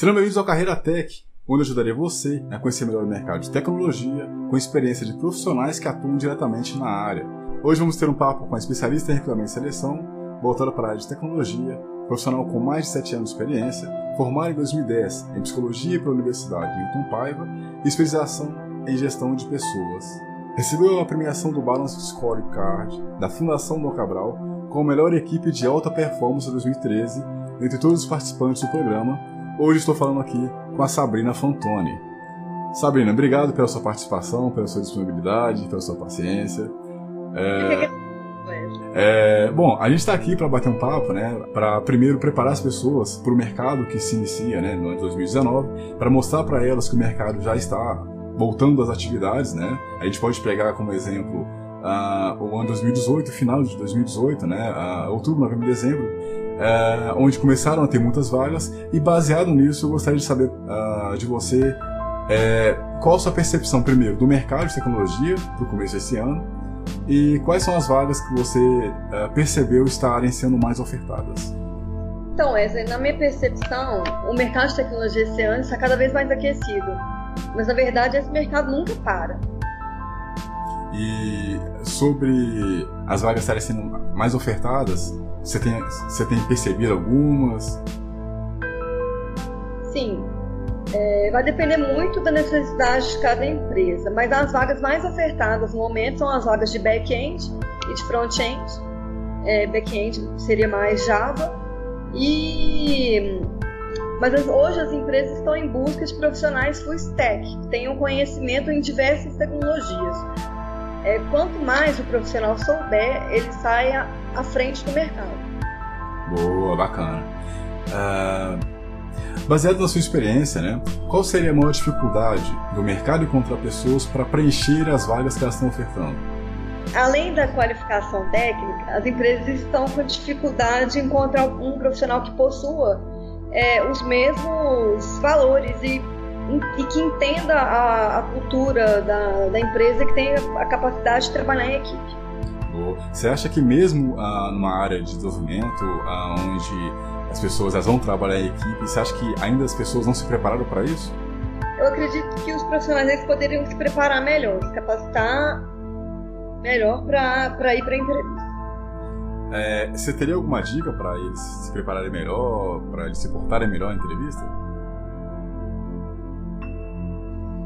Sejam bem-vindos ao Carreira Tech, onde eu ajudarei você a conhecer melhor o mercado de tecnologia com experiência de profissionais que atuam diretamente na área. Hoje vamos ter um papo com a especialista em recrutamento e seleção, voltada para a área de tecnologia, profissional com mais de 7 anos de experiência, formada em 2010 em Psicologia pela Universidade Newton Paiva e especialização em Gestão de Pessoas. Recebeu a premiação do Balance Scorecard da Fundação do Cabral como melhor equipe de alta performance 2013 entre todos os participantes do programa Hoje estou falando aqui com a Sabrina Fantoni. Sabrina, obrigado pela sua participação, pela sua disponibilidade, pela sua paciência. É, é, bom, a gente está aqui para bater um papo, né? Para primeiro preparar as pessoas para o mercado que se inicia, né, no ano de 2019, para mostrar para elas que o mercado já está voltando às atividades, né? A gente pode pegar como exemplo uh, o ano 2018, final de 2018, né? Uh, outubro, novembro, dezembro é, onde começaram a ter muitas vagas, e baseado nisso eu gostaria de saber uh, de você é, qual a sua percepção, primeiro, do mercado de tecnologia para o começo desse ano, e quais são as vagas que você uh, percebeu estarem sendo mais ofertadas. Então, Wesley, na minha percepção, o mercado de tecnologia esse ano está cada vez mais aquecido. Mas, na verdade, esse mercado nunca para. E sobre as vagas estarem sendo mais ofertadas, você tem, você tem percebido algumas? Sim. É, vai depender muito da necessidade de cada empresa, mas as vagas mais ofertadas no momento são as vagas de back-end e de front-end. É, back-end seria mais Java. E mas hoje as empresas estão em busca de profissionais full stack, que tenham conhecimento em diversas tecnologias. É, quanto mais o profissional souber, ele sai à frente do mercado. Boa, bacana. Uh, baseado na sua experiência, né, qual seria a maior dificuldade do mercado encontrar pessoas para preencher as vagas que elas estão ofertando? Além da qualificação técnica, as empresas estão com dificuldade em encontrar um profissional que possua é, os mesmos valores e, e que entenda a, a cultura da, da empresa, que tenha a capacidade de trabalhar em equipe. Você acha que mesmo ah, numa área de desenvolvimento, ah, onde as pessoas elas vão trabalhar em equipe, você acha que ainda as pessoas não se prepararam para isso? Eu acredito que os profissionais eles poderiam se preparar melhor, se capacitar melhor para ir para a entrevista. É, você teria alguma dica para eles se prepararem melhor, para eles se portarem melhor na entrevista?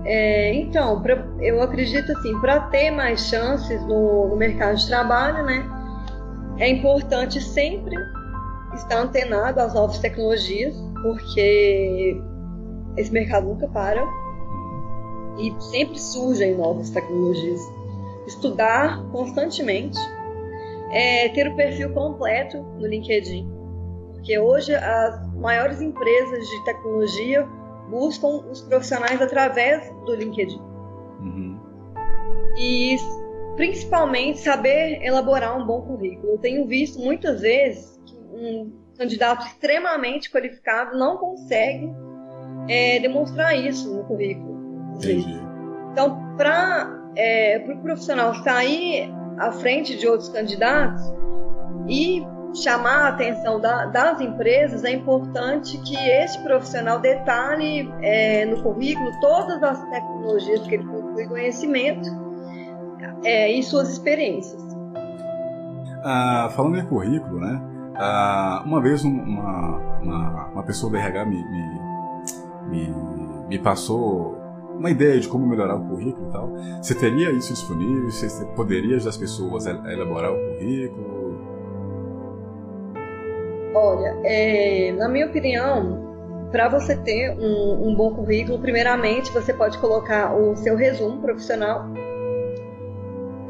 É, então, pra, eu acredito assim, para ter mais chances no, no, mercado de trabalho, né, é importante sempre estar antenado às novas tecnologias, porque esse mercado nunca para e sempre surgem novas tecnologias. Estudar constantemente, é, ter o perfil completo no LinkedIn, porque hoje as maiores empresas de tecnologia buscam os profissionais através do LinkedIn. Uhum. E principalmente saber elaborar um bom currículo. Eu tenho visto muitas vezes que um candidato extremamente qualificado não consegue é, demonstrar isso no currículo. Entendi. Então, para é, o pro profissional sair à frente de outros candidatos e chamar a atenção da, das empresas, é importante que esse profissional detalhe é, no currículo todas as tecnologias que ele possui conhecimento é, e suas experiências. Ah, falando em currículo, né? Ah, uma vez uma, uma, uma, pessoa do RH me, me, me, me passou uma ideia de como melhorar o currículo e tal. Você teria isso disponível? Você poderia ajudar as pessoas a elaborar o currículo? Olha, é, na minha opinião, para você ter um, um, bom currículo, primeiramente você pode colocar o seu resumo profissional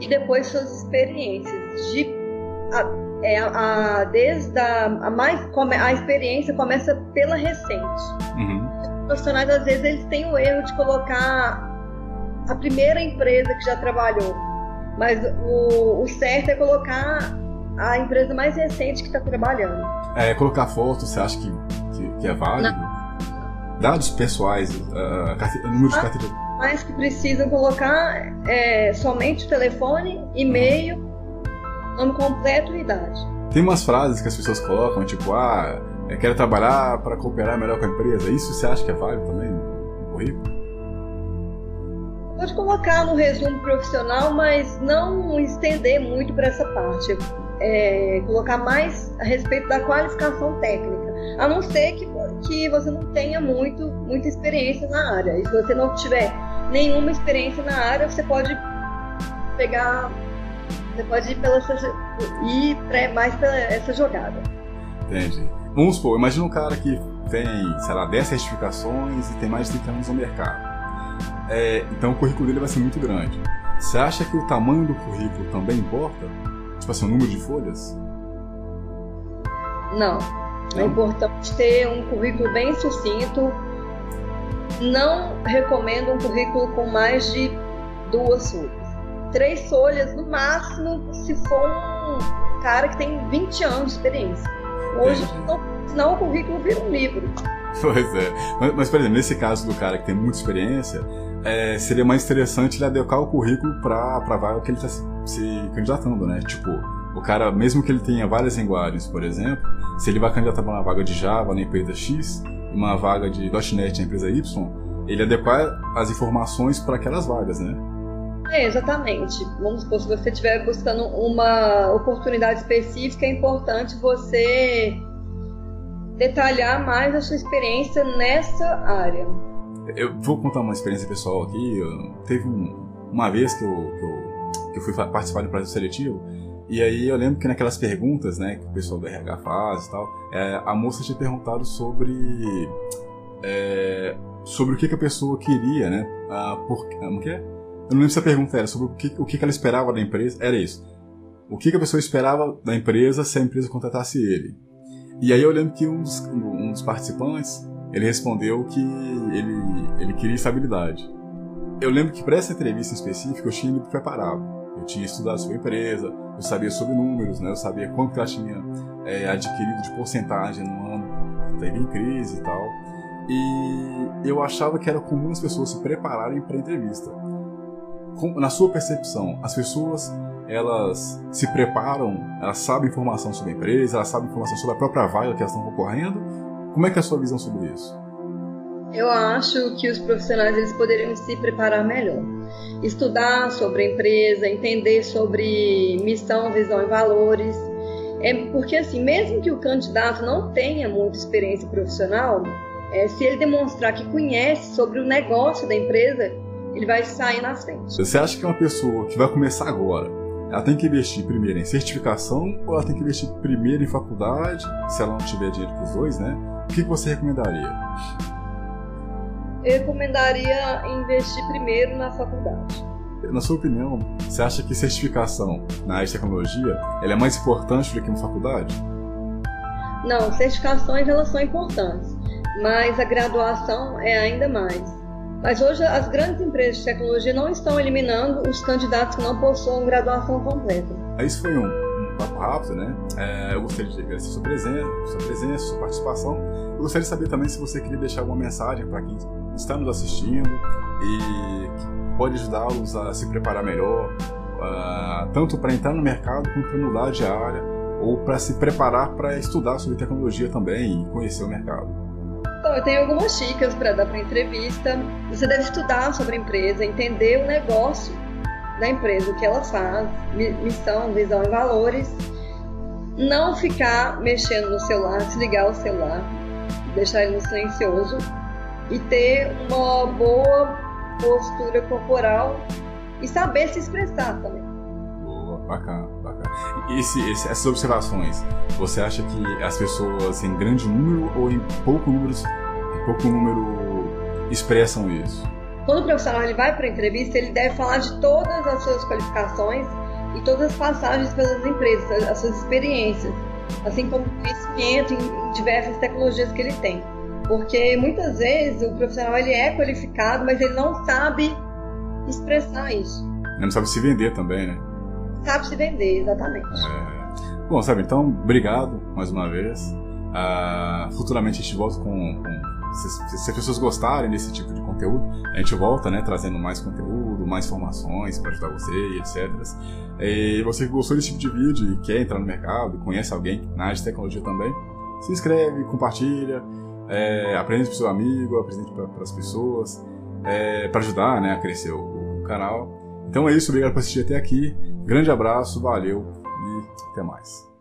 e depois suas experiências. De, a, é, a, desde a, a, mais a experiência começa pela recente. Uhum. Os profissionais às vezes eles têm o erro de colocar a primeira empresa que já trabalhou, mas o, o certo é colocar a empresa mais recente que está trabalhando. É, colocar fotos, você acha que, que, que é válido? Não. Dados pessoais, uh, número de carteira. Mas que precisam colocar é, somente o telefone, e-mail, nome completo e idade. Tem umas frases que as pessoas colocam, tipo, ah, é, quero trabalhar para cooperar melhor com a empresa. Isso você acha que é válido também no currículo? Pode colocar no resumo profissional, mas não estender muito para essa parte. É, colocar mais a respeito da qualificação técnica, a não ser que, que você não tenha muito, muita experiência na área. E se você não tiver nenhuma experiência na área, você pode pegar, você pode ir, pela, ir mais pela essa jogada. Entendi. Vamos supor, imagina um cara que tem, sei lá, 10 certificações e tem mais de 30 anos no mercado. É, então o currículo dele vai ser muito grande. Você acha que o tamanho do currículo também importa? Tipo assim, o número de folhas? Não. É importante ter um currículo bem sucinto. Não recomendo um currículo com mais de duas folhas. Três folhas no máximo, se for um cara que tem 20 anos de experiência. Hoje, não, senão o currículo vira um livro. Pois é. Mas, mas, por exemplo, nesse caso do cara que tem muita experiência, é, seria mais interessante ele adequar o currículo para a vaga que ele está se, candidatando, né? Tipo, o cara, mesmo que ele tenha várias linguagens, por exemplo, se ele vai candidatar para uma vaga de Java na empresa X e uma vaga de .NET na empresa Y, ele adequar as informações para aquelas vagas, né? É, exatamente. Vamos supor, se você estiver buscando uma oportunidade específica, é importante você detalhar mais a sua experiência nessa área. Eu vou contar uma experiência pessoal aqui. Teve um, uma vez que eu, que eu, que eu fui participar do processo seletivo, e aí eu lembro que naquelas perguntas, né, que o pessoal do RH faz e tal, é, a moça tinha perguntado sobre é, sobre o que, que, a pessoa queria, né? Ah, por, como que é? Eu não lembro se a pergunta era sobre o que, o que, que ela esperava da empresa. Era isso. O que, que a pessoa esperava da empresa se a empresa contratasse ele. E aí eu lembro que um dos, um dos participantes, ele respondeu que ele, ele queria estabilidade. Eu lembro que para essa entrevista específica eu tinha ido preparado. Eu tinha estudado sobre a empresa, eu sabia sobre números, né? eu sabia quanto ela tinha é, adquirido de porcentagem no ano que teve em crise e tal. E eu achava que era comum as pessoas se prepararem para a entrevista. Na sua percepção, as pessoas elas se preparam, elas sabem informação sobre a empresa, elas sabem informação sobre a própria vaga que elas estão concorrendo. Como é que é a sua visão sobre isso? Eu acho que os profissionais eles poderiam se preparar melhor. Estudar sobre a empresa, entender sobre missão, visão e valores. É porque assim, mesmo que o candidato não tenha muita experiência profissional, é, se ele demonstrar que conhece sobre o negócio da empresa, ele vai sair na frente. Você acha que uma pessoa que vai começar agora, ela tem que investir primeiro em certificação ou ela tem que investir primeiro em faculdade, se ela não tiver dinheiro para os dois, né? O que você recomendaria? Eu recomendaria investir primeiro na faculdade. Na sua opinião, você acha que certificação na área de tecnologia é mais importante do que uma faculdade? Não, certificações elas são importantes, mas a graduação é ainda mais. Mas hoje as grandes empresas de tecnologia não estão eliminando os candidatos que não possuam graduação completa. Isso foi um, um papo rápido, né? É, eu gostaria de agradecer sua presença, sua presença, sua participação. Eu gostaria de saber também se você queria deixar alguma mensagem para quem está nos assistindo e pode ajudá-los a se preparar melhor, uh, tanto para entrar no mercado quanto para mudar de área ou para se preparar para estudar sobre tecnologia também e conhecer o mercado. Então, eu tenho algumas dicas para dar para entrevista. Você deve estudar sobre a empresa, entender o negócio da empresa, o que ela faz, missão, visão e valores. Não ficar mexendo no celular, desligar o celular, deixar ele no silencioso e ter uma boa postura corporal e saber se expressar também. Boa, bacana, bacana. E esse, esse, essas observações, você acha que as pessoas em grande número ou em pouco número, em pouco número expressam isso? Quando o profissional ele vai para a entrevista, ele deve falar de todas as suas qualificações e todas as passagens pelas empresas, as suas experiências, assim como o conhecimento em diversas tecnologias que ele tem. Porque muitas vezes o profissional ele é qualificado, mas ele não sabe expressar isso. Ele não sabe se vender também, né? sabe se vender, exatamente. É. Bom, sabe, então, obrigado mais uma vez. Uh, futuramente a gente volta com. com se, se, as pessoas gostarem desse tipo de conteúdo, a gente volta, né, trazendo mais conteúdo, mais informações para ajudar você e etc. E você que gostou desse tipo de vídeo e quer entrar no mercado, conhece alguém na área de tecnologia também, se inscreve, compartilha, é, apresente para seu amigo, apresente para as pessoas, é, para ajudar né, a crescer o, o canal. Então é isso, obrigado por assistir até aqui. Grande abraço, valeu e até mais.